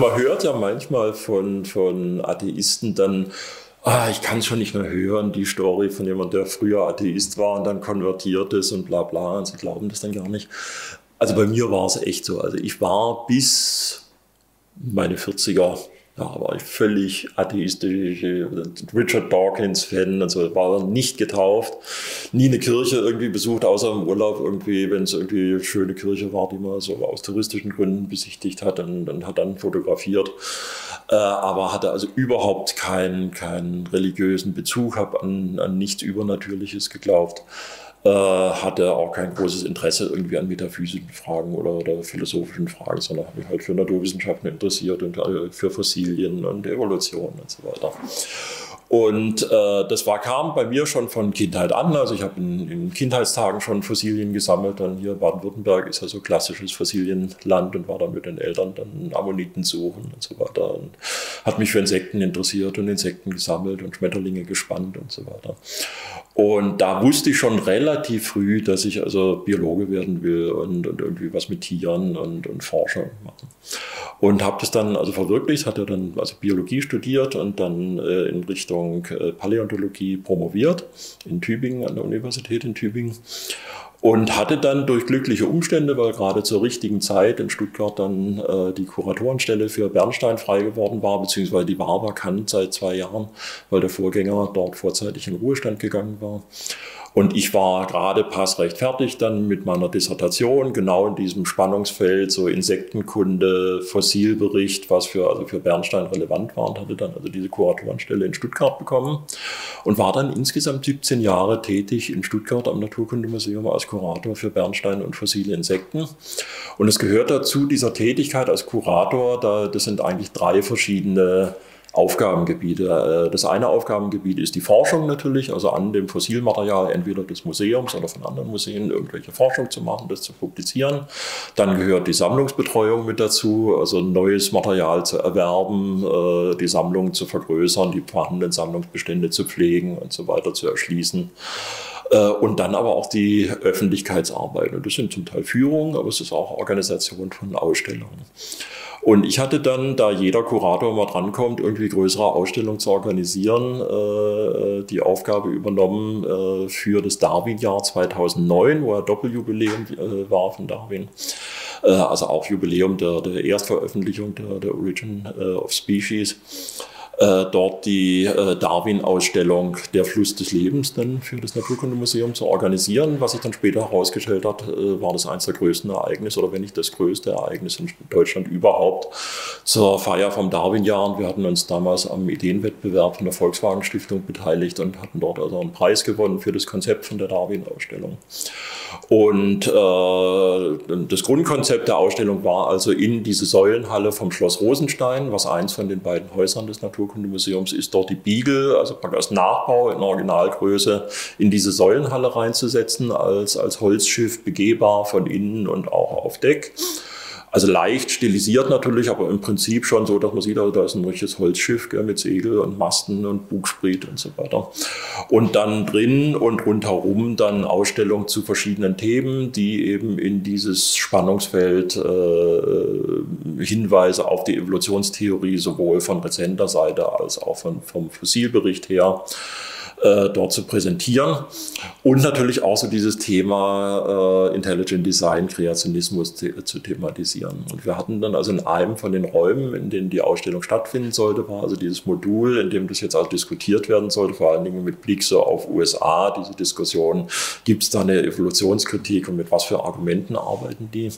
Man hört ja manchmal von, von Atheisten dann, ah, ich kann es schon nicht mehr hören, die Story von jemandem, der früher Atheist war und dann konvertiert ist und bla bla, und sie glauben das dann gar nicht. Also bei mir war es echt so. Also ich war bis meine 40er ja, war ich völlig atheistisch, Richard Dawkins-Fan und so, war nicht getauft, nie eine Kirche irgendwie besucht, außer im Urlaub irgendwie, wenn es irgendwie eine schöne Kirche war, die man so aus touristischen Gründen besichtigt hat und, und hat dann fotografiert. Äh, aber hatte also überhaupt keinen, keinen religiösen Bezug, habe an, an nichts Übernatürliches geglaubt. Äh, hatte auch kein großes Interesse irgendwie an metaphysischen Fragen oder, oder philosophischen Fragen, sondern habe mich halt für Naturwissenschaften interessiert und äh, für Fossilien und Evolution und so weiter. Und äh, das war, kam bei mir schon von Kindheit an. Also ich habe in, in, Kindheitstagen schon Fossilien gesammelt. Dann hier Baden-Württemberg ist ja so klassisches Fossilienland und war dann mit den Eltern dann Ammoniten suchen und so weiter. Und hat mich für Insekten interessiert und Insekten gesammelt und Schmetterlinge gespannt und so weiter. Und da wusste ich schon relativ früh, dass ich also Biologe werden will und, und irgendwie was mit Tieren und, und Forscher machen. Und habe das dann also verwirklicht, hatte dann also Biologie studiert und dann äh, in Richtung äh, Paläontologie promoviert in Tübingen, an der Universität in Tübingen. Und hatte dann durch glückliche Umstände, weil gerade zur richtigen Zeit in Stuttgart dann äh, die Kuratorenstelle für Bernstein frei geworden war, beziehungsweise die war vakant seit zwei Jahren, weil der Vorgänger dort vorzeitig in Ruhestand gegangen war. Und ich war gerade passrecht fertig dann mit meiner Dissertation, genau in diesem Spannungsfeld, so Insektenkunde, Fossilbericht, was für, also für Bernstein relevant war und hatte dann also diese Kuratorenstelle in Stuttgart bekommen und war dann insgesamt 17 Jahre tätig in Stuttgart am Naturkundemuseum als Kurator für Bernstein und fossile Insekten. Und es gehört dazu, dieser Tätigkeit als Kurator, da, das sind eigentlich drei verschiedene Aufgabengebiete. Äh, das eine Aufgabengebiet ist die Forschung natürlich, also an dem Fossilmaterial entweder des Museums oder von anderen Museen irgendwelche Forschung zu machen, das zu publizieren. Dann gehört die Sammlungsbetreuung mit dazu, also neues Material zu erwerben, äh, die Sammlung zu vergrößern, die vorhandenen Sammlungsbestände zu pflegen und so weiter zu erschließen. Äh, und dann aber auch die Öffentlichkeitsarbeit. Und das sind zum Teil Führungen, aber es ist auch Organisation von Ausstellungen. Und ich hatte dann, da jeder Kurator mal drankommt, irgendwie größere Ausstellungen zu organisieren, äh, die Aufgabe übernommen äh, für das Darwin-Jahr 2009, wo ja Doppeljubiläum äh, war von Darwin. Äh, also auch Jubiläum der, der Erstveröffentlichung der, der Origin äh, of Species äh, dort die äh, Darwin-Ausstellung Der Fluss des Lebens dann für das Naturkundemuseum zu organisieren. Was sich dann später herausgestellt hat, äh, war das eines der größten Ereignisse oder wenn nicht das größte Ereignis in Deutschland überhaupt zur Feier vom Darwin-Jahr. Wir hatten uns damals am Ideenwettbewerb von der Volkswagen Stiftung beteiligt und hatten dort also einen Preis gewonnen für das Konzept von der Darwin-Ausstellung. Und äh, das Grundkonzept der Ausstellung war also in diese Säulenhalle vom Schloss Rosenstein, was eins von den beiden Häusern des Naturkundemuseums ist, dort die Biegel, also als Nachbau in Originalgröße, in diese Säulenhalle reinzusetzen, als, als Holzschiff begehbar von innen und auch auf Deck. Also leicht stilisiert natürlich, aber im Prinzip schon so, dass man sieht, also da ist ein richtiges Holzschiff gell, mit Segel und Masten und Bugspriet und so weiter. Und dann drin und rundherum dann Ausstellungen zu verschiedenen Themen, die eben in dieses Spannungsfeld äh, Hinweise auf die Evolutionstheorie sowohl von rezenter Seite als auch von, vom Fossilbericht her äh, dort zu präsentieren. Und natürlich auch so dieses Thema äh, Intelligent Design, Kreationismus te zu thematisieren. Und wir hatten dann also in einem von den Räumen, in denen die Ausstellung stattfinden sollte, war also dieses Modul, in dem das jetzt auch diskutiert werden sollte, vor allen Dingen mit Blick so auf USA, diese Diskussion, gibt es da eine Evolutionskritik und mit was für Argumenten arbeiten die?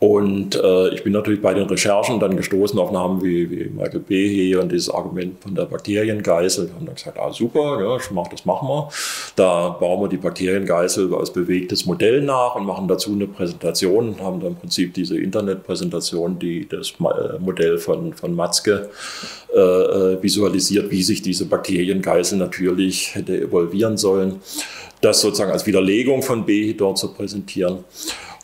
Und äh, ich bin natürlich bei den Recherchen dann gestoßen auf Namen wie, wie Michael Behe und dieses Argument von der Bakteriengeißel. Wir haben dann gesagt, ah super, ja, das machen wir. Da bauen wir die Bakteriengeißel als bewegtes Modell nach und machen dazu eine Präsentation, haben dann im Prinzip diese Internetpräsentation, die das äh, Modell von, von Matzke äh, äh, visualisiert, wie sich diese Bakteriengeißel natürlich hätte evolvieren sollen. Das sozusagen als Widerlegung von Behe dort zu präsentieren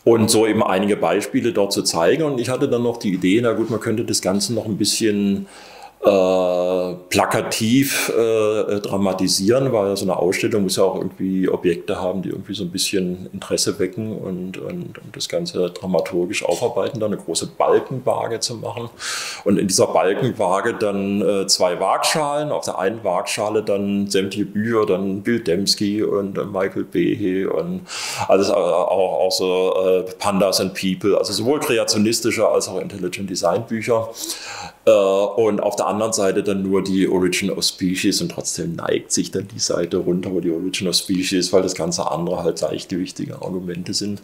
und so eben einige Beispiele dort zu zeigen. Und ich hatte dann noch die Idee, na gut, man könnte das Ganze noch ein bisschen äh, plakativ äh, dramatisieren, weil so eine Ausstellung muss ja auch irgendwie Objekte haben, die irgendwie so ein bisschen Interesse wecken und, und, und das Ganze dramaturgisch aufarbeiten, dann eine große Balkenwaage zu machen. Und in dieser Balkenwaage dann äh, zwei Waagschalen, auf der einen Waagschale dann sämtliche Bücher, dann Bill Dembski und äh, Michael Behe und alles äh, auch, auch so äh, Pandas and People, also sowohl kreationistische als auch Intelligent Design Bücher. Und auf der anderen Seite dann nur die Origin of Species und trotzdem neigt sich dann die Seite runter, wo die Origin of Species, weil das ganze andere halt leichtgewichtige Argumente sind.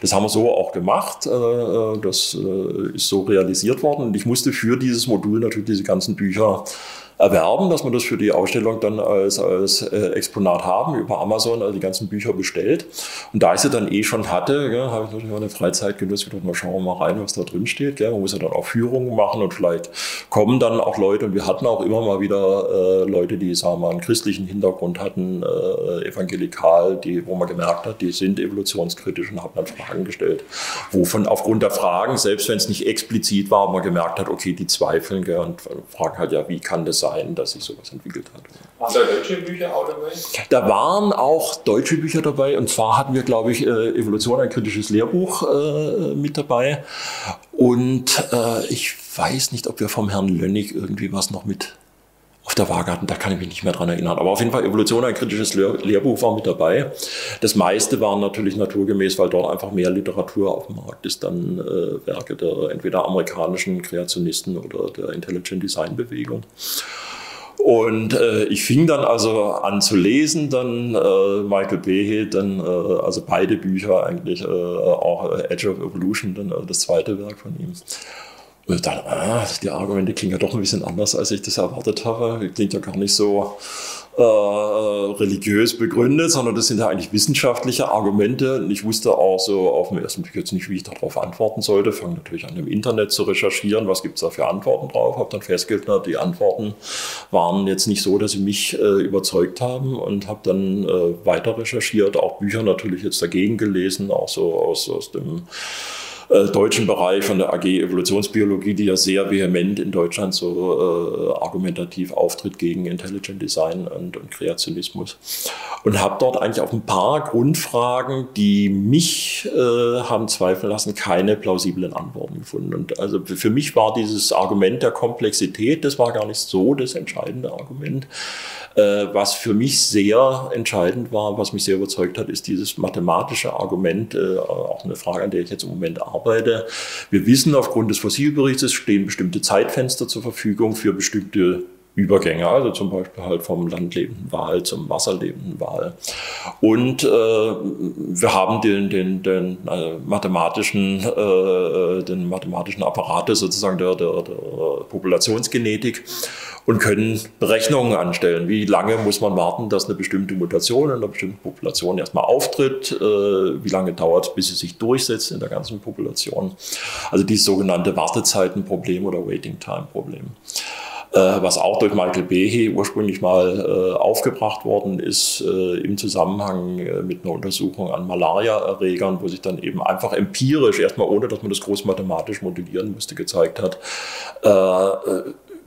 Das haben wir so auch gemacht. Äh, äh, das äh, ist so realisiert worden und ich musste für dieses Modul natürlich diese ganzen Bücher erwerben, dass wir das für die Ausstellung dann als, als äh, Exponat haben, über Amazon, also die ganzen Bücher bestellt. Und da ich sie dann eh schon hatte, ja, habe ich natürlich meine Freizeit genutzt, gedacht, mal schauen wir mal rein, was da drin steht. Ja. Man muss ja dann auch Führungen machen und vielleicht kommen dann auch Leute, und wir hatten auch immer mal wieder äh, Leute, die, sagen wir mal, einen christlichen Hintergrund hatten, äh, evangelikal, die, wo man gemerkt hat, die sind evolutionskritisch und haben dann Fragen gestellt. Wovon aufgrund der Fragen, selbst wenn es nicht explizit war, man gemerkt hat, okay, die zweifeln gell, und fragen halt ja, wie kann das sein? Sein, dass sich sowas entwickelt hat. Waren da deutsche Bücher auch dabei? Da waren auch deutsche Bücher dabei. Und zwar hatten wir, glaube ich, äh, Evolution, ein kritisches Lehrbuch äh, mit dabei. Und äh, ich weiß nicht, ob wir vom Herrn Lönnig irgendwie was noch mit der Waage hatten, da kann ich mich nicht mehr dran erinnern. Aber auf jeden Fall Evolution, ein kritisches Lehr Lehrbuch war mit dabei. Das meiste waren natürlich naturgemäß, weil dort einfach mehr Literatur auf dem Markt ist, dann äh, Werke der entweder amerikanischen Kreationisten oder der Intelligent Design Bewegung. Und äh, ich fing dann also an zu lesen, dann äh, Michael Behe, dann äh, also beide Bücher eigentlich, äh, auch Edge of Evolution, dann äh, das zweite Werk von ihm. Und dann, ah, die Argumente klingen ja doch ein bisschen anders, als ich das erwartet habe. Klingt ja gar nicht so äh, religiös begründet, sondern das sind ja eigentlich wissenschaftliche Argumente. Und ich wusste auch so auf den ersten Blick jetzt nicht, wie ich darauf antworten sollte. Fange natürlich an, im Internet zu recherchieren, was gibt es da für Antworten drauf. Habe dann festgestellt, die Antworten waren jetzt nicht so, dass sie mich äh, überzeugt haben und habe dann äh, weiter recherchiert, auch Bücher natürlich jetzt dagegen gelesen, auch so aus, aus dem äh, deutschen Bereich von der AG Evolutionsbiologie, die ja sehr vehement in Deutschland so äh, argumentativ auftritt gegen Intelligent Design und, und Kreationismus. Und habe dort eigentlich auf ein paar Grundfragen, die mich äh, haben zweifeln lassen, keine plausiblen Antworten gefunden. Und also für mich war dieses Argument der Komplexität, das war gar nicht so das entscheidende Argument. Äh, was für mich sehr entscheidend war, was mich sehr überzeugt hat, ist dieses mathematische Argument, äh, auch eine Frage, an der ich jetzt im Moment arbeite. Wir wissen, aufgrund des Fossilberichts stehen bestimmte Zeitfenster zur Verfügung für bestimmte Übergänge, also zum Beispiel halt vom landlebenden Wal zum wasserlebenden Wal. Und äh, wir haben den, den, den äh, mathematischen, äh, den mathematischen Apparat sozusagen der, der, der Populationsgenetik und können Berechnungen anstellen. Wie lange muss man warten, dass eine bestimmte Mutation in einer bestimmten Population erstmal auftritt? Äh, wie lange dauert es, bis sie sich durchsetzt in der ganzen Population? Also dieses sogenannte Wartezeitenproblem oder Waiting Time Problem. Äh, was auch durch Michael Behe ursprünglich mal äh, aufgebracht worden ist im Zusammenhang mit einer Untersuchung an Malariaerregern, wo sich dann eben einfach empirisch, erstmal ohne dass man das groß mathematisch modellieren musste, gezeigt hat,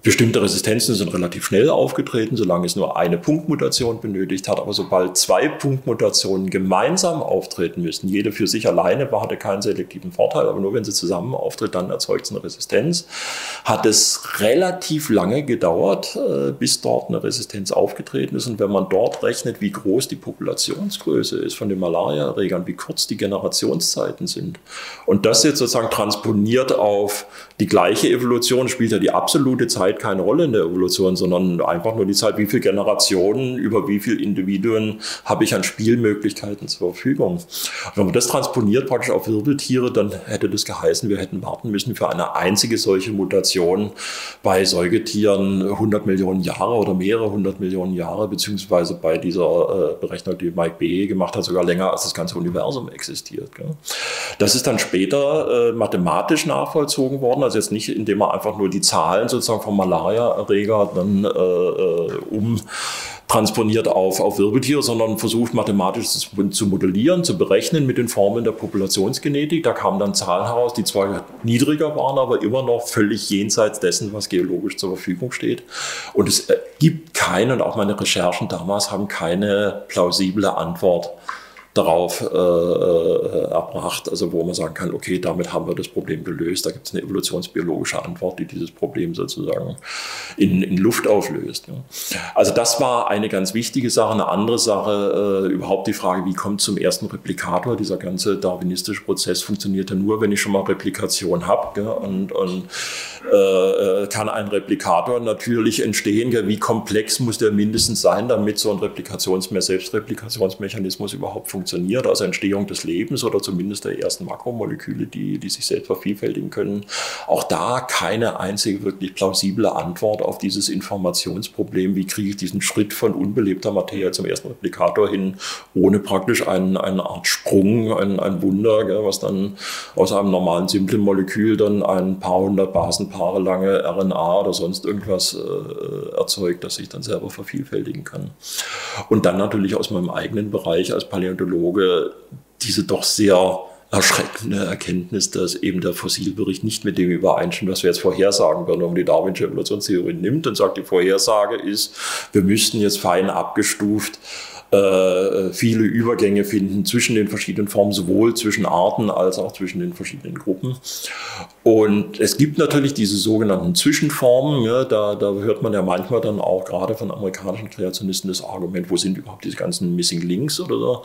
Bestimmte Resistenzen sind relativ schnell aufgetreten, solange es nur eine Punktmutation benötigt hat. Aber sobald zwei Punktmutationen gemeinsam auftreten müssen, jede für sich alleine hatte keinen selektiven Vorteil, aber nur wenn sie zusammen auftritt, dann erzeugt es eine Resistenz. Hat es relativ lange gedauert, äh, bis dort eine Resistenz aufgetreten ist. Und wenn man dort rechnet, wie groß die Populationsgröße ist von den Malariaerregern, wie kurz die Generationszeiten sind, und das jetzt sozusagen transponiert auf die gleiche Evolution, spielt ja die absolute Zeit Zeit keine Rolle in der Evolution, sondern einfach nur die Zeit, wie viele Generationen, über wie viele Individuen habe ich an Spielmöglichkeiten zur Verfügung. Und wenn man das transponiert praktisch auf Wirbeltiere, dann hätte das geheißen, wir hätten warten müssen für eine einzige solche Mutation bei Säugetieren 100 Millionen Jahre oder mehrere hundert Millionen Jahre, beziehungsweise bei dieser äh, Berechnung, die Mike B. gemacht hat, sogar länger als das ganze Universum existiert. Das ist dann später äh, mathematisch nachvollzogen worden, also jetzt nicht, indem man einfach nur die Zahlen sozusagen vom Malaria-Erreger dann äh, äh um transponiert auf, auf Wirbeltiere, sondern versucht mathematisch zu, modellieren, zu berechnen mit den Formeln der Populationsgenetik. Da kamen dann Zahlen heraus, die zwar niedriger waren, aber immer noch völlig jenseits dessen, was geologisch zur Verfügung steht. Und es gibt keine, und auch meine Recherchen damals haben keine plausible Antwort darauf äh, äh, erbracht, also wo man sagen kann, okay, damit haben wir das Problem gelöst. Da gibt es eine evolutionsbiologische Antwort, die dieses Problem sozusagen in, in Luft auflöst. Ja. Also das war eine ganz wichtige Sache. Eine andere Sache, äh, überhaupt die Frage, wie kommt zum ersten Replikator? Dieser ganze darwinistische Prozess funktioniert ja nur, wenn ich schon mal Replikation habe. Und, und äh, äh, kann ein Replikator natürlich entstehen. Gell? Wie komplex muss der mindestens sein, damit so ein Replikations Selbstreplikationsmechanismus überhaupt funktioniert? Funktioniert, also Entstehung des Lebens oder zumindest der ersten Makromoleküle, die, die sich selbst vervielfältigen können. Auch da keine einzige wirklich plausible Antwort auf dieses Informationsproblem. Wie kriege ich diesen Schritt von unbelebter Materie zum ersten Replikator hin, ohne praktisch einen, eine Art Sprung, ein, ein Wunder, gell, was dann aus einem normalen simplen Molekül dann ein paar hundert Basenpaare lange RNA oder sonst irgendwas äh, erzeugt, das sich dann selber vervielfältigen kann. Und dann natürlich aus meinem eigenen Bereich als Paläontologe Archäologe diese doch sehr erschreckende Erkenntnis, dass eben der Fossilbericht nicht mit dem übereinstimmt, was wir jetzt vorhersagen wenn man die Darwinsche Evolutionstheorie nimmt und sagt, die Vorhersage ist, wir müssten jetzt fein abgestuft viele Übergänge finden zwischen den verschiedenen Formen, sowohl zwischen Arten als auch zwischen den verschiedenen Gruppen. Und es gibt natürlich diese sogenannten Zwischenformen, ja, da, da hört man ja manchmal dann auch gerade von amerikanischen Kreationisten das Argument, wo sind überhaupt diese ganzen Missing Links oder so.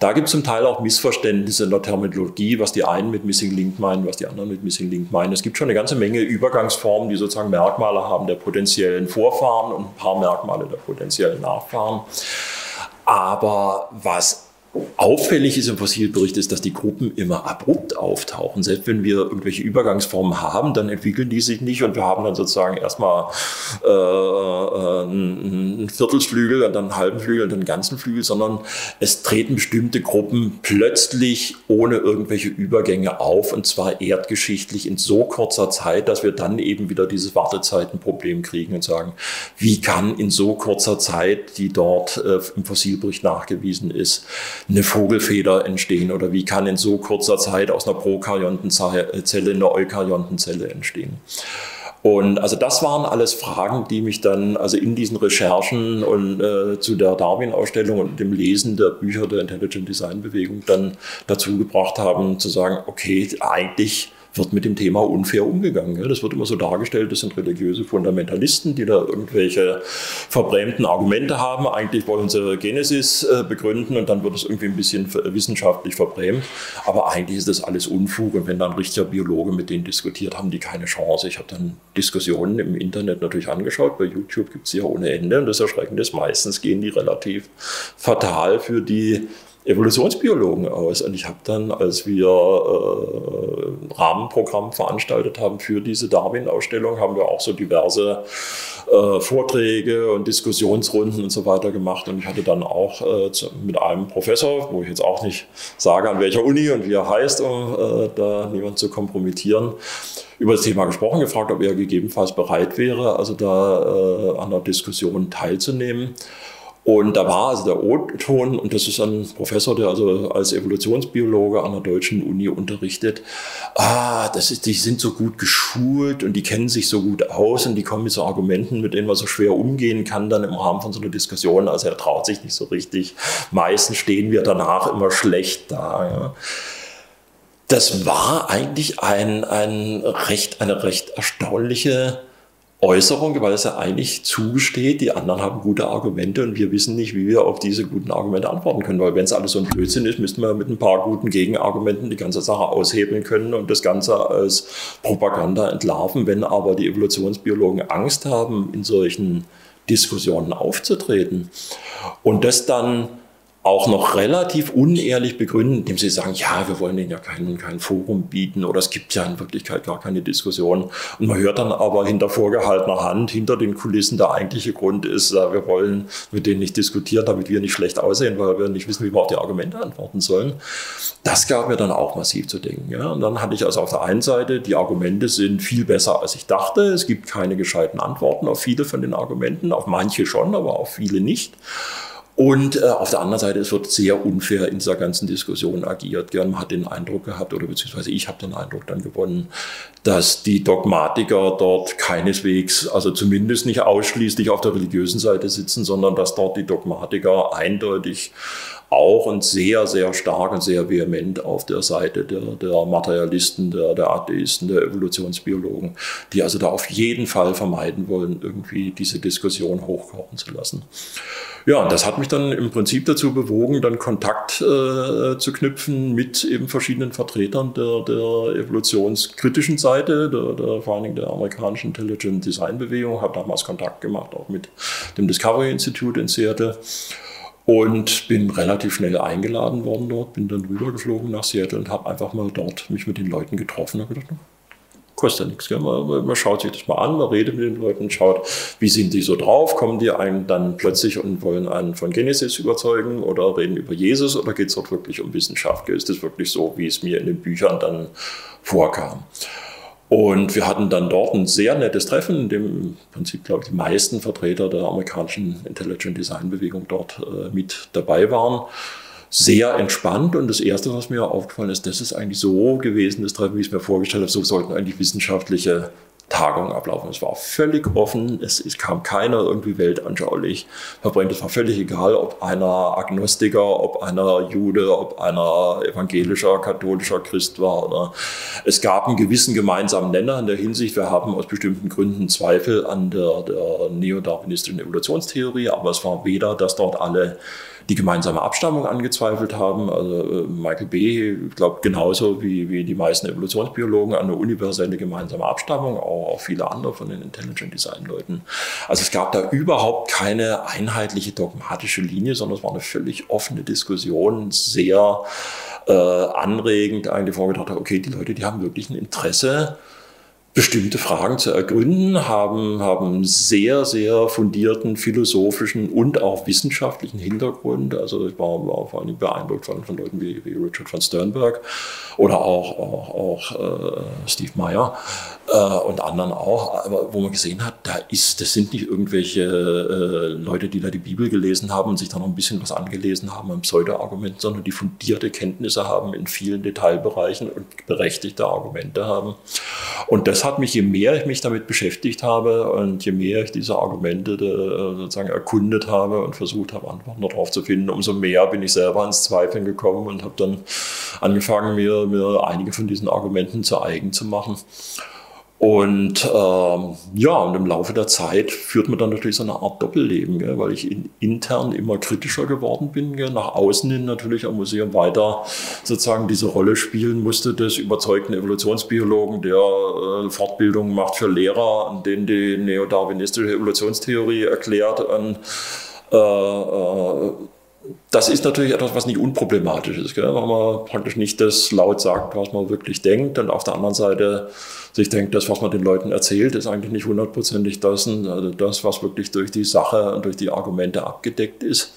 Da gibt es zum Teil auch Missverständnisse in der Terminologie, was die einen mit Missing Link meinen, was die anderen mit Missing Link meinen. Es gibt schon eine ganze Menge Übergangsformen, die sozusagen Merkmale haben der potenziellen Vorfahren und ein paar Merkmale der potenziellen Nachfahren. Aber was Auffällig ist im Fossilbericht ist, dass die Gruppen immer abrupt auftauchen. Selbst wenn wir irgendwelche Übergangsformen haben, dann entwickeln die sich nicht und wir haben dann sozusagen erstmal äh, äh einen Viertelflügel und dann einen halben Flügel und dann einen ganzen Flügel, sondern es treten bestimmte Gruppen plötzlich ohne irgendwelche Übergänge auf und zwar erdgeschichtlich in so kurzer Zeit, dass wir dann eben wieder dieses Wartezeitenproblem kriegen und sagen, wie kann in so kurzer Zeit, die dort äh, im Fossilbericht nachgewiesen ist, eine Vogelfeder entstehen oder wie kann in so kurzer Zeit aus einer Prokaryontenzelle eine Eukaryontenzelle entstehen. Und also das waren alles Fragen, die mich dann also in diesen Recherchen und äh, zu der Darwin-Ausstellung und dem Lesen der Bücher der Intelligent Design Bewegung dann dazu gebracht haben, zu sagen, okay, eigentlich wird mit dem Thema unfair umgegangen. Das wird immer so dargestellt, das sind religiöse Fundamentalisten, die da irgendwelche verbrämten Argumente haben. Eigentlich wollen sie Genesis äh, begründen und dann wird es irgendwie ein bisschen wissenschaftlich verbrämt. Aber eigentlich ist das alles Unfug und wenn dann richtiger Biologe mit denen diskutiert, haben die keine Chance. Ich habe dann Diskussionen im Internet natürlich angeschaut. Bei YouTube gibt es ja ohne Ende und das Erschreckende ist, meistens gehen die relativ fatal für die Evolutionsbiologen aus. Und ich habe dann, als wir äh, Rahmenprogramm veranstaltet haben für diese Darwin-Ausstellung, haben wir auch so diverse äh, Vorträge und Diskussionsrunden und so weiter gemacht. Und ich hatte dann auch äh, mit einem Professor, wo ich jetzt auch nicht sage, an welcher Uni und wie er heißt, um äh, da niemand zu kompromittieren, über das Thema gesprochen, gefragt, ob er gegebenenfalls bereit wäre, also da äh, an der Diskussion teilzunehmen. Und da war also der O-Ton, und das ist ein Professor, der also als Evolutionsbiologe an der deutschen Uni unterrichtet, ah, das ist, die sind so gut geschult und die kennen sich so gut aus und die kommen mit so Argumenten, mit denen man so schwer umgehen kann, dann im Rahmen von so einer Diskussion. Also er traut sich nicht so richtig. Meistens stehen wir danach immer schlecht da. Ja. Das war eigentlich ein, ein recht, eine recht erstaunliche Äußerung, weil es ja eigentlich zugesteht, die anderen haben gute Argumente und wir wissen nicht, wie wir auf diese guten Argumente antworten können. Weil wenn es alles so ein Blödsinn ist, müssten wir mit ein paar guten Gegenargumenten die ganze Sache aushebeln können und das Ganze als Propaganda entlarven. Wenn aber die Evolutionsbiologen Angst haben, in solchen Diskussionen aufzutreten und das dann auch noch relativ unehrlich begründen, indem sie sagen, ja, wir wollen denen ja kein, kein Forum bieten oder es gibt ja in Wirklichkeit gar keine Diskussion. Und man hört dann aber hinter vorgehaltener Hand, hinter den Kulissen, der eigentliche Grund ist, äh, wir wollen mit denen nicht diskutieren, damit wir nicht schlecht aussehen, weil wir nicht wissen, wie wir auf die Argumente antworten sollen. Das gab mir dann auch massiv zu denken. Ja. Und dann hatte ich also auf der einen Seite, die Argumente sind viel besser, als ich dachte. Es gibt keine gescheiten Antworten auf viele von den Argumenten, auf manche schon, aber auf viele nicht. Und äh, auf der anderen Seite, es wird sehr unfair in dieser ganzen Diskussion agiert. Gern man hat den Eindruck gehabt, oder beziehungsweise ich habe den Eindruck dann gewonnen, dass die Dogmatiker dort keineswegs, also zumindest nicht ausschließlich auf der religiösen Seite sitzen, sondern dass dort die Dogmatiker eindeutig auch und sehr, sehr stark und sehr vehement auf der Seite der, der Materialisten, der, der Atheisten, der Evolutionsbiologen, die also da auf jeden Fall vermeiden wollen, irgendwie diese Diskussion hochkochen zu lassen. Ja, das hat mich dann im Prinzip dazu bewogen, dann Kontakt äh, zu knüpfen mit eben verschiedenen Vertretern der, der evolutionskritischen Seite, der, der, vor allen Dingen der amerikanischen Intelligent Design Bewegung, habe damals Kontakt gemacht auch mit dem Discovery Institute in Seattle und bin relativ schnell eingeladen worden dort, bin dann rübergeflogen nach Seattle und habe einfach mal dort mich mit den Leuten getroffen und gedacht, kostet ja nichts. Gell? Man, man, schaut sich das mal an, man redet mit den Leuten, schaut, wie sind die so drauf, kommen die einen dann plötzlich und wollen einen von Genesis überzeugen oder reden über Jesus oder geht es dort wirklich um Wissenschaft? Ist das wirklich so, wie es mir in den Büchern dann vorkam? Und wir hatten dann dort ein sehr nettes Treffen, in dem im Prinzip, glaube ich, die meisten Vertreter der amerikanischen Intelligent Design Bewegung dort äh, mit dabei waren. Sehr entspannt und das Erste, was mir aufgefallen ist, das ist eigentlich so gewesen, das Treffen, wie ich es mir vorgestellt habe, so sollten eigentlich wissenschaftliche Tagung ablaufen. Es war völlig offen, es, es, kam keiner irgendwie weltanschaulich verbrennt. Es war völlig egal, ob einer Agnostiker, ob einer Jude, ob einer evangelischer, katholischer Christ war. Oder es gab einen gewissen gemeinsamen Nenner in der Hinsicht, wir haben aus bestimmten Gründen Zweifel an der, der neodarwinistischen Evolutionstheorie, aber es war weder, dass dort alle die gemeinsame Abstammung angezweifelt haben. Also äh, Michael B. glaubt genauso wie, wie die meisten Evolutionsbiologen an eine universelle gemeinsame Abstammung, auch, auch viele andere von den Intelligent Design Leuten. Also es gab da überhaupt keine einheitliche dogmatische Linie, sondern es war eine völlig offene Diskussion, sehr äh, anregend eigentlich vorgedacht, okay, die Leute, die haben wirklich ein Interesse, bestimmte Fragen zu ergründen, haben, haben sehr, sehr fundierten philosophischen und auch wissenschaftlichen Hintergrund. Also ich war, war vor allem beeindruckt von, von Leuten wie, wie Richard von Sternberg oder auch, auch, auch äh, Steve Meyer äh, und anderen auch, aber wo man gesehen hat, da ist, das sind nicht irgendwelche äh, Leute, die da die Bibel gelesen haben und sich da noch ein bisschen was angelesen haben an Pseudo-Argumenten, sondern die fundierte Kenntnisse haben in vielen Detailbereichen und berechtigte Argumente haben. Und das hat mich, je mehr ich mich damit beschäftigt habe und je mehr ich diese Argumente de, sozusagen erkundet habe und versucht habe, Antworten darauf zu finden, umso mehr bin ich selber ins Zweifeln gekommen und habe dann angefangen, mir, mir einige von diesen Argumenten zu eigen zu machen. Und ähm, ja, und im Laufe der Zeit führt man dann natürlich so eine Art Doppelleben, gell, weil ich in, intern immer kritischer geworden bin, gell, nach außen hin natürlich am Museum weiter sozusagen diese Rolle spielen musste des überzeugten Evolutionsbiologen, der äh, Fortbildungen macht für Lehrer, an denen die neodarwinistische Evolutionstheorie erklärt. Und, äh, äh, das ist natürlich etwas, was nicht unproblematisch ist, gell? weil man praktisch nicht das laut sagt, was man wirklich denkt. Und auf der anderen Seite sich denkt, das, was man den Leuten erzählt, ist eigentlich nicht hundertprozentig das, also das, was wirklich durch die Sache und durch die Argumente abgedeckt ist.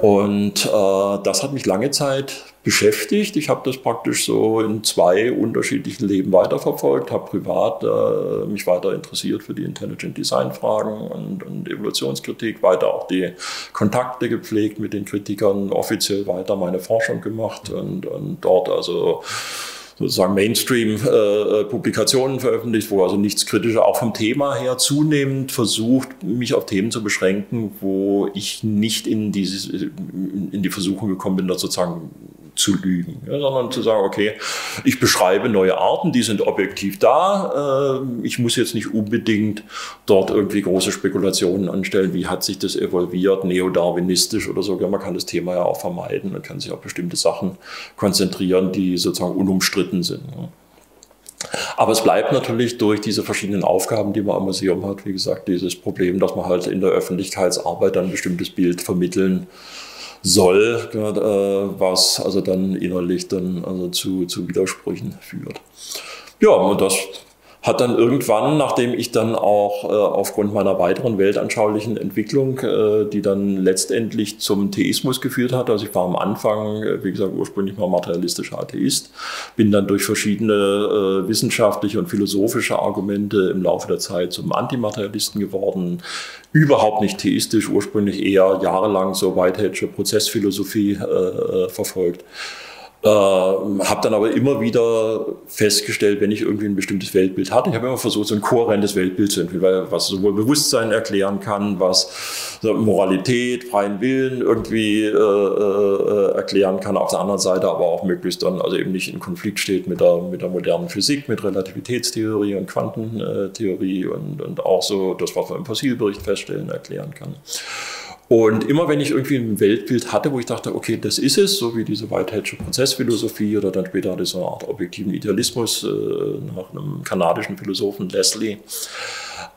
Und äh, das hat mich lange Zeit beschäftigt. Ich habe das praktisch so in zwei unterschiedlichen Leben weiterverfolgt, habe privat äh, mich weiter interessiert für die Intelligent Design Fragen und, und, Evolutionskritik, weiter auch die Kontakte gepflegt mit den Kritikern, offiziell weiter meine Forschung gemacht und, und dort also sozusagen Mainstream-Publikationen äh, veröffentlicht, wo also nichts Kritischer auch vom Thema her zunehmend versucht, mich auf Themen zu beschränken, wo ich nicht in, dieses, in die Versuchung gekommen bin, dort sozusagen zu lügen, ja, sondern zu sagen, okay, ich beschreibe neue Arten, die sind objektiv da. Äh, ich muss jetzt nicht unbedingt dort irgendwie große Spekulationen anstellen, wie hat sich das evolviert, neodarwinistisch oder so. Ja, man kann das Thema ja auch vermeiden. Man kann sich auf bestimmte Sachen konzentrieren, die sozusagen unumstritten sind. Ja. Aber es bleibt natürlich durch diese verschiedenen Aufgaben, die man am Museum hat, wie gesagt, dieses Problem, dass man halt in der Öffentlichkeitsarbeit dann ein bestimmtes Bild vermitteln soll, äh, was also dann innerlich dann also zu, zu Widersprüchen führt. Ja, und das hat dann irgendwann, nachdem ich dann auch äh, aufgrund meiner weiteren weltanschaulichen Entwicklung, äh, die dann letztendlich zum Theismus geführt hat, also ich war am Anfang, äh, wie gesagt, ursprünglich mal materialistischer Atheist, bin dann durch verschiedene äh, wissenschaftliche und philosophische Argumente im Laufe der Zeit zum Antimaterialisten geworden, überhaupt nicht theistisch, ursprünglich eher jahrelang so Whiteheadsche Prozessphilosophie äh, äh, verfolgt. Äh, habe dann aber immer wieder festgestellt, wenn ich irgendwie ein bestimmtes Weltbild hatte, ich habe immer versucht, so ein kohärentes Weltbild zu entwickeln, was sowohl Bewusstsein erklären kann, was Moralität, freien Willen irgendwie äh, äh, erklären kann, auf der anderen Seite aber auch möglichst dann also eben nicht in Konflikt steht mit der, mit der modernen Physik, mit Relativitätstheorie und Quantentheorie und, und auch so das, was man im Fossilbericht feststellen, erklären kann. Und immer wenn ich irgendwie ein Weltbild hatte, wo ich dachte, okay, das ist es, so wie diese Whiteheadsche Prozessphilosophie oder dann später diese Art objektiven Idealismus äh, nach einem kanadischen Philosophen Leslie,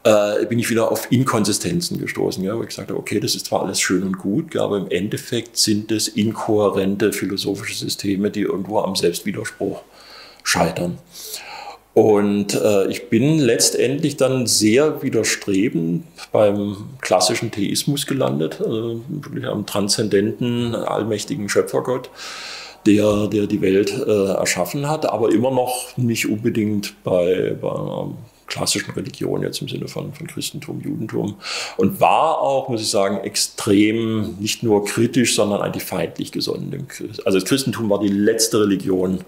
äh, bin ich wieder auf Inkonsistenzen gestoßen, ja, wo ich sagte, okay, das ist zwar alles schön und gut, aber im Endeffekt sind es inkohärente philosophische Systeme, die irgendwo am Selbstwiderspruch scheitern. Und äh, ich bin letztendlich dann sehr widerstrebend beim klassischen Theismus gelandet, also wirklich am transzendenten, allmächtigen Schöpfergott, der, der die Welt äh, erschaffen hat, aber immer noch nicht unbedingt bei, bei einer klassischen Religion, jetzt im Sinne von, von Christentum, Judentum. Und war auch, muss ich sagen, extrem nicht nur kritisch, sondern eigentlich feindlich gesonnen. Also das Christentum war die letzte Religion,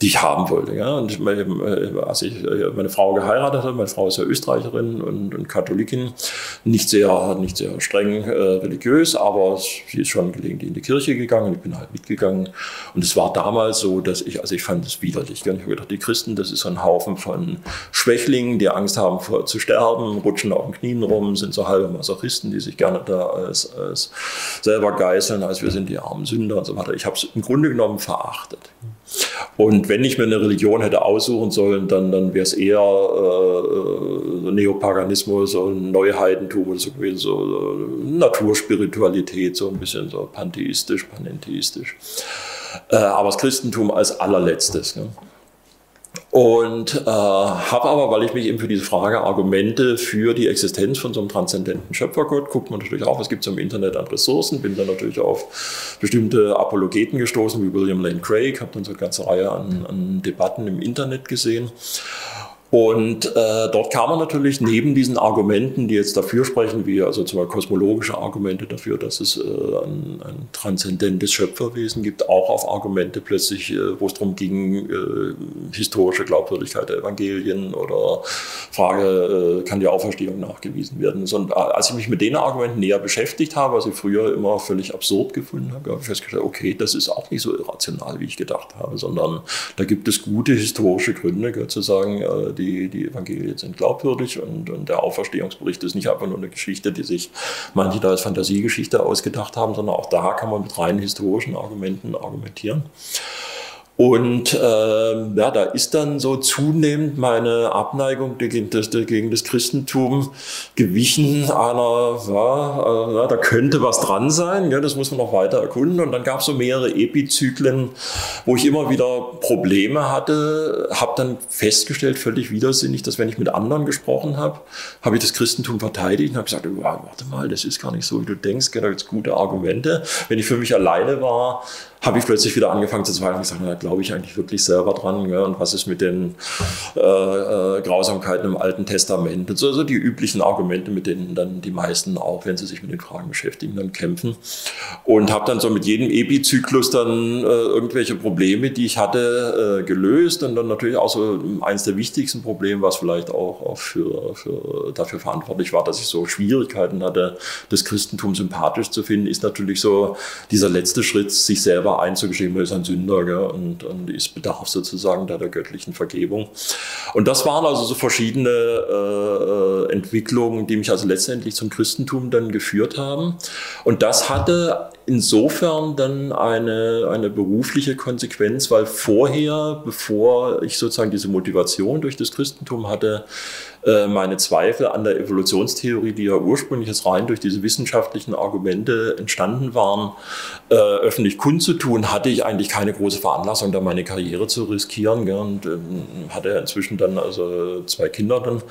die ich haben wollte. Ja. Und ich, äh, als ich äh, meine Frau geheiratet habe, meine Frau ist ja Österreicherin und, und Katholikin, nicht sehr, nicht sehr streng äh, religiös, aber sie ist schon gelegentlich in die Kirche gegangen, ich bin halt mitgegangen. Und es war damals so, dass ich, also ich fand es widerlich. Ich habe gedacht, die Christen, das ist so ein Haufen von Schwächlingen, die Angst haben vor, zu sterben, rutschen auf den Knien rum, sind so halbe Masochisten, die sich gerne da als, als selber geißeln, als wir sind die armen Sünder und so weiter. Ich habe es im Grunde genommen verachtet. Und wenn ich mir eine Religion hätte aussuchen sollen, dann, dann wäre es eher äh, so Neopaganismus und So gewesen, so, so Naturspiritualität, so ein bisschen so pantheistisch, panentheistisch. Äh, aber das Christentum als allerletztes. Ne? Und äh, habe aber, weil ich mich eben für diese Frage Argumente für die Existenz von so einem transzendenten Schöpfergott, guckt man natürlich auch, was gibt es im Internet an Ressourcen, bin dann natürlich auf bestimmte Apologeten gestoßen, wie William Lane Craig, habe dann so eine ganze Reihe an, an Debatten im Internet gesehen. Und äh, dort kam man natürlich neben diesen Argumenten, die jetzt dafür sprechen, wie also zum Beispiel kosmologische Argumente dafür, dass es äh, ein, ein transzendentes Schöpferwesen gibt, auch auf Argumente plötzlich, äh, wo es darum ging, äh, historische Glaubwürdigkeit der Evangelien oder Frage, äh, kann die Auferstehung nachgewiesen werden. Und als ich mich mit den Argumenten näher beschäftigt habe, was ich früher immer völlig absurd gefunden habe, habe ich festgestellt, okay, das ist auch nicht so irrational, wie ich gedacht habe, sondern da gibt es gute historische Gründe, zu sagen, äh, die, die Evangelien sind glaubwürdig und, und der Auferstehungsbericht ist nicht einfach nur eine Geschichte, die sich manche da als Fantasiegeschichte ausgedacht haben, sondern auch da kann man mit reinen historischen Argumenten argumentieren. Und äh, ja, da ist dann so zunehmend meine Abneigung gegen das, gegen das Christentum gewichen einer, ja, äh, da könnte was dran sein, ja, das muss man noch weiter erkunden. Und dann gab es so mehrere Epizyklen, wo ich immer wieder Probleme hatte, habe dann festgestellt, völlig widersinnig, dass wenn ich mit anderen gesprochen habe, habe ich das Christentum verteidigt und habe gesagt, warte mal, das ist gar nicht so, wie du denkst, gibt es gute Argumente. Wenn ich für mich alleine war, habe ich plötzlich wieder angefangen zu zweifeln und gesagt, glaube ich eigentlich wirklich selber dran ja, und was ist mit den äh, äh, Grausamkeiten im Alten Testament. Und so also die üblichen Argumente, mit denen dann die meisten auch, wenn sie sich mit den Fragen beschäftigen, dann kämpfen. Und habe dann so mit jedem Epizyklus dann äh, irgendwelche Probleme, die ich hatte, äh, gelöst und dann natürlich auch so eins der wichtigsten Probleme, was vielleicht auch, auch für, für, dafür verantwortlich war, dass ich so Schwierigkeiten hatte, das Christentum sympathisch zu finden, ist natürlich so dieser letzte Schritt, sich selber einzugestehen, man ist ein Sünder gell, und, und ist bedarf sozusagen der, der göttlichen Vergebung. Und das waren also so verschiedene äh, Entwicklungen, die mich also letztendlich zum Christentum dann geführt haben. Und das hatte insofern dann eine, eine berufliche Konsequenz, weil vorher, bevor ich sozusagen diese Motivation durch das Christentum hatte, äh, meine Zweifel an der Evolutionstheorie, die ja ursprünglich rein durch diese wissenschaftlichen Argumente entstanden waren, äh, öffentlich kundzutun, hatte ich eigentlich keine große Veranlassung, da meine Karriere zu riskieren. Und ähm, hatte inzwischen dann also zwei Kinder dann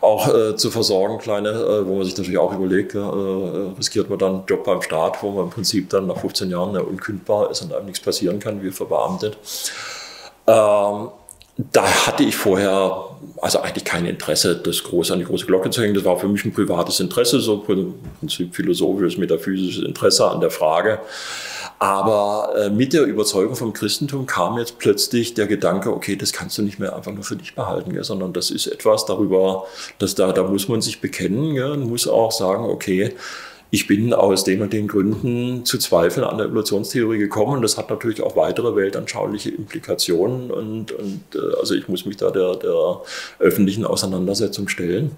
auch äh, zu versorgen, kleine, äh, wo man sich natürlich auch überlegt, äh, riskiert man dann einen Job beim Staat, wo man im Prinzip dann nach 15 Jahren unkündbar ist und einem nichts passieren kann, wie verbeamtet. Ähm, da hatte ich vorher also eigentlich kein Interesse, das groß an die große Glocke zu hängen. Das war für mich ein privates Interesse, so im Prinzip philosophisches, metaphysisches Interesse an der Frage. Aber äh, mit der Überzeugung vom Christentum kam jetzt plötzlich der Gedanke, okay, das kannst du nicht mehr einfach nur für dich behalten, gell, sondern das ist etwas darüber, dass da, da muss man sich bekennen gell, und muss auch sagen, okay, ich bin aus den und den Gründen zu Zweifeln an der Evolutionstheorie gekommen. Und das hat natürlich auch weitere weltanschauliche Implikationen. Und, und äh, also ich muss mich da der, der öffentlichen Auseinandersetzung stellen.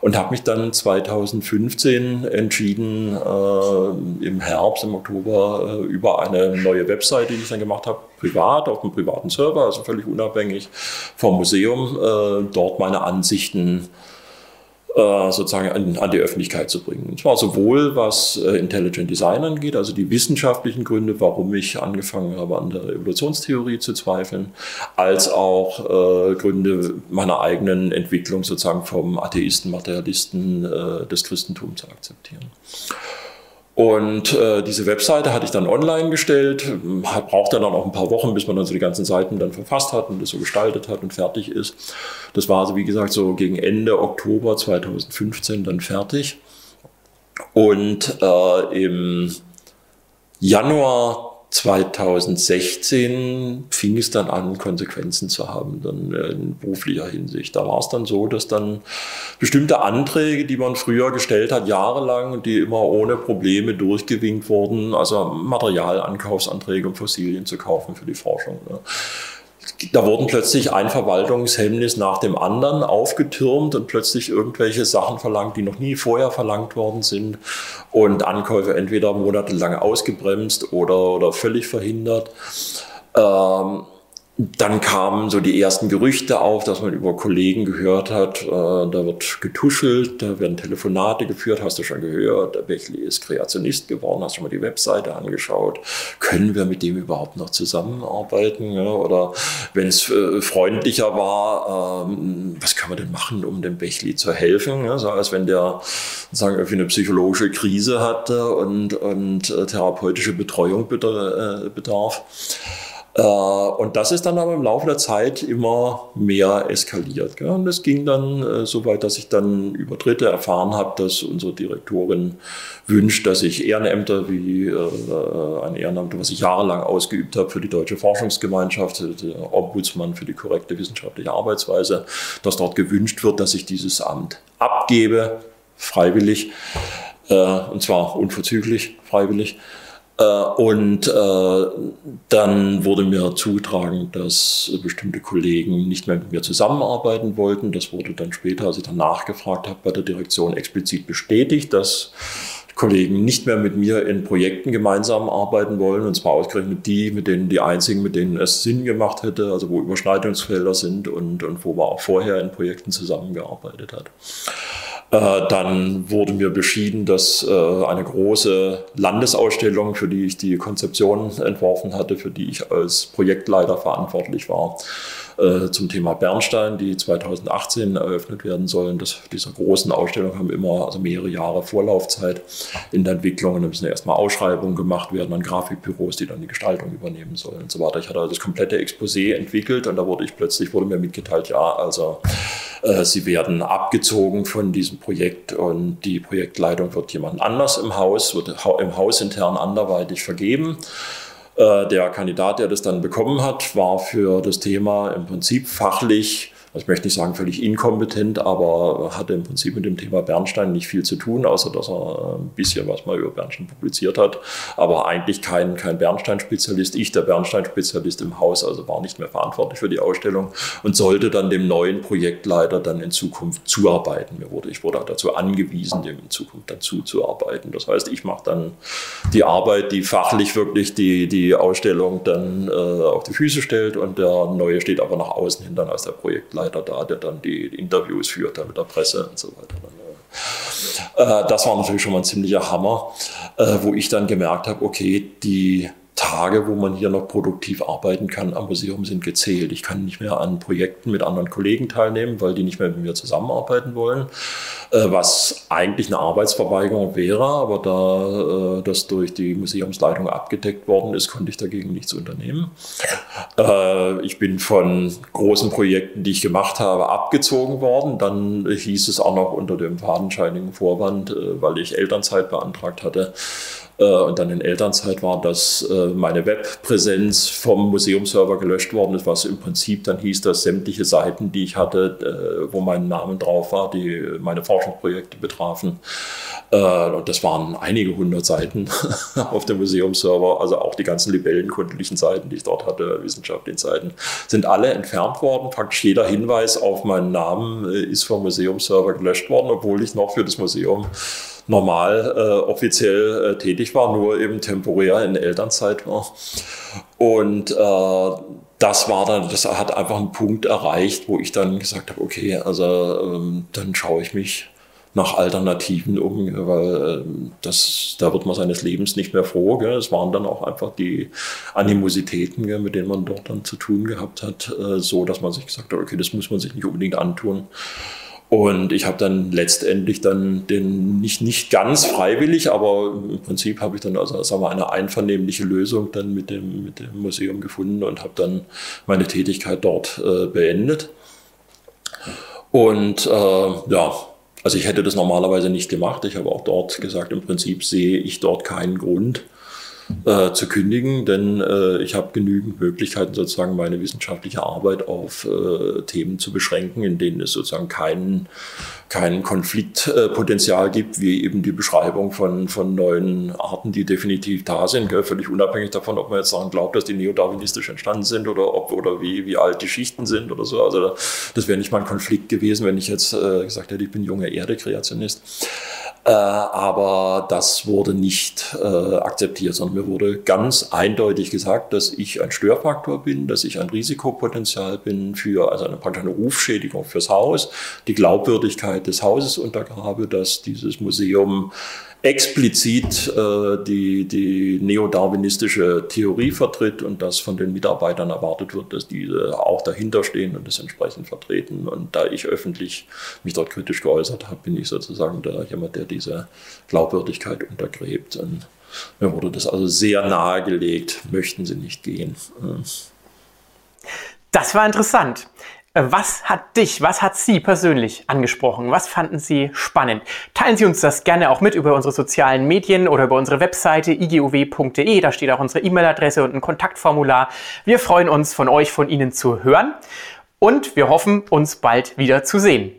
Und habe mich dann 2015 entschieden, äh, im Herbst, im Oktober, äh, über eine neue Webseite, die ich dann gemacht habe, privat, auf einem privaten Server, also völlig unabhängig vom Museum, äh, dort meine Ansichten äh, sozusagen an, an, die Öffentlichkeit zu bringen. Und zwar sowohl was äh, Intelligent Design angeht, also die wissenschaftlichen Gründe, warum ich angefangen habe, an der Evolutionstheorie zu zweifeln, als auch äh, Gründe meiner eigenen Entwicklung sozusagen vom Atheisten, Materialisten äh, des Christentums zu akzeptieren. Und äh, diese Webseite hatte ich dann online gestellt, brauchte dann auch ein paar Wochen, bis man dann so die ganzen Seiten dann verfasst hat und das so gestaltet hat und fertig ist. Das war also, wie gesagt, so gegen Ende Oktober 2015 dann fertig. Und äh, im Januar 2016 fing es dann an, Konsequenzen zu haben, dann äh, in beruflicher Hinsicht. Da war es dann so, dass dann bestimmte Anträge, die man früher gestellt hat, jahrelang, die immer ohne Probleme durchgewinkt wurden, also Materialankaufsanträge, um Fossilien zu kaufen für die Forschung. Ne da wurden plötzlich ein Verwaltungshemmnis nach dem anderen aufgetürmt und plötzlich irgendwelche Sachen verlangt, die noch nie vorher verlangt worden sind und Ankäufe entweder monatelang ausgebremst oder, oder völlig verhindert. Ähm, dann kamen so die ersten Gerüchte auf, dass man über Kollegen gehört hat, äh, da wird getuschelt, da werden Telefonate geführt, hast du schon gehört, der Bechley ist Kreationist geworden, hast du mal die Webseite angeschaut, können wir mit dem überhaupt noch zusammenarbeiten? Ja? Oder wenn es äh, freundlicher war, ähm, was kann man denn machen, um dem Bechley zu helfen? Ja? So als wenn der sagen, irgendwie eine psychologische Krise hatte und, und äh, therapeutische Betreuung äh, bedarf. Äh, und das ist dann aber im Laufe der Zeit immer mehr eskaliert. Und es ging dann äh, so weit, dass ich dann über Dritte erfahren habe, dass unsere Direktorin wünscht, dass ich Ehrenämter wie äh, ein Ehrenamt, was ich jahrelang ausgeübt habe für die Deutsche Forschungsgemeinschaft, der Ombudsmann für die korrekte wissenschaftliche Arbeitsweise, dass dort gewünscht wird, dass ich dieses Amt abgebe, freiwillig, und zwar unverzüglich freiwillig. Äh, und äh, dann wurde mir zugetragen, dass bestimmte Kollegen nicht mehr mit mir zusammenarbeiten wollten. Das wurde dann später, als ich dann nachgefragt habe, bei der Direktion explizit bestätigt, dass Kollegen nicht mehr mit mir in Projekten gemeinsam arbeiten wollen, und zwar ausgerechnet die, mit denen die einzigen, mit denen es Sinn gemacht hätte, also wo Überschneidungsfelder sind und, und wo man auch vorher in Projekten zusammengearbeitet hat. Äh, dann wurde mir beschieden, dass äh, eine große Landesausstellung, für die ich die Konzeption entworfen hatte, für die ich als Projektleiter verantwortlich war, äh, zum Thema Bernstein, die 2018 eröffnet werden sollen. Das, diese großen Ausstellungen haben immer also mehrere Jahre Vorlaufzeit in der Entwicklung. Und da müssen erstmal Ausschreibungen gemacht werden an Grafikbüros, die dann die Gestaltung übernehmen sollen und so weiter. Ich hatte also das komplette Exposé entwickelt und da wurde ich plötzlich, wurde mir mitgeteilt, ja, also sie werden abgezogen von diesem Projekt und die Projektleitung wird jemand anders im Haus, wird im Haus intern anderweitig vergeben. Äh, der Kandidat, der das dann bekommen hat, war für das Thema im Prinzip fachlich also ich möchte nicht sagen völlig inkompetent, aber hatte im Prinzip mit dem Thema Bernstein nicht viel zu tun, außer dass er ein bisschen was mal über Bernstein publiziert hat, aber eigentlich kein, kein Bernstein-Spezialist. Ich, der Bernstein-Spezialist im Haus, also war nicht mehr verantwortlich für die Ausstellung und sollte dann dem neuen Projektleiter dann in Zukunft zuarbeiten. Mir wurde, ich wurde dazu angewiesen, dem in Zukunft dazu zu arbeiten. Das heißt, ich mache dann die Arbeit, die fachlich wirklich die, die Ausstellung dann äh, auf die Füße stellt und der Neue steht aber nach außen hin dann als der Projektleiter Leiter da, der dann die Interviews führt mit der Presse und so weiter. Äh, das war natürlich schon mal ein ziemlicher Hammer, äh, wo ich dann gemerkt habe, okay, die Tage, wo man hier noch produktiv arbeiten kann am Museum, sind gezählt. Ich kann nicht mehr an Projekten mit anderen Kollegen teilnehmen, weil die nicht mehr mit mir zusammenarbeiten wollen, was eigentlich eine Arbeitsverweigerung wäre, aber da äh, das durch die Museumsleitung abgedeckt worden ist, konnte ich dagegen nichts unternehmen. Äh, ich bin von großen Projekten, die ich gemacht habe, abgezogen worden. Dann hieß es auch noch unter dem fadenscheinigen Vorwand, weil ich Elternzeit beantragt hatte, äh, und dann in Elternzeit war, dass äh, meine Webpräsenz vom Museumserver gelöscht worden ist, was im Prinzip dann hieß, dass sämtliche Seiten, die ich hatte, äh, wo mein Name drauf war, die meine Forschungsprojekte betrafen, und das waren einige hundert Seiten auf dem Museumserver, also auch die ganzen libellenkundlichen Seiten, die ich dort hatte, wissenschaftlichen Seiten, sind alle entfernt worden. Praktisch jeder Hinweis auf meinen Namen ist vom Museumserver gelöscht worden, obwohl ich noch für das Museum normal äh, offiziell äh, tätig war, nur eben temporär in Elternzeit war. Und äh, das war dann, das hat einfach einen Punkt erreicht, wo ich dann gesagt habe, okay, also ähm, dann schaue ich mich nach Alternativen um, weil ähm, das, da wird man seines Lebens nicht mehr froh. Gell. Es waren dann auch einfach die Animositäten, gell, mit denen man dort dann zu tun gehabt hat, äh, so dass man sich gesagt hat, okay, das muss man sich nicht unbedingt antun. Und ich habe dann letztendlich dann den nicht, nicht ganz freiwillig, aber im Prinzip habe ich dann also sagen wir, eine einvernehmliche Lösung dann mit dem, mit dem Museum gefunden und habe dann meine Tätigkeit dort äh, beendet. Und äh, ja, also ich hätte das normalerweise nicht gemacht. Ich habe auch dort gesagt, im Prinzip sehe ich dort keinen Grund, äh, zu kündigen, denn äh, ich habe genügend Möglichkeiten, sozusagen meine wissenschaftliche Arbeit auf äh, Themen zu beschränken, in denen es sozusagen keinen kein Konfliktpotenzial gibt, wie eben die Beschreibung von, von neuen Arten, die definitiv da sind, gell? völlig unabhängig davon, ob man jetzt daran glaubt, dass die neodarwinistisch entstanden sind oder ob oder wie, wie alt die Schichten sind oder so. Also das wäre nicht mal ein Konflikt gewesen, wenn ich jetzt äh, gesagt hätte, ich bin junger Erde-Kreationist. Äh, aber das wurde nicht äh, akzeptiert, sondern mir wurde ganz eindeutig gesagt, dass ich ein Störfaktor bin, dass ich ein Risikopotenzial bin für also eine, praktisch eine Rufschädigung fürs Haus, die Glaubwürdigkeit des Hauses untergrabe, dass dieses Museum explizit äh, die, die neodarwinistische Theorie vertritt und dass von den Mitarbeitern erwartet wird, dass diese auch dahinter stehen und das entsprechend vertreten. Und da ich öffentlich mich dort kritisch geäußert habe, bin ich sozusagen da jemand, der diese Glaubwürdigkeit untergräbt. Und mir wurde das also sehr nahegelegt, möchten Sie nicht gehen. Das war interessant. Was hat dich, was hat Sie persönlich angesprochen? Was fanden Sie spannend? Teilen Sie uns das gerne auch mit über unsere sozialen Medien oder über unsere Webseite iguw.de. Da steht auch unsere E-Mail-Adresse und ein Kontaktformular. Wir freuen uns, von euch, von Ihnen zu hören und wir hoffen, uns bald wieder zu sehen.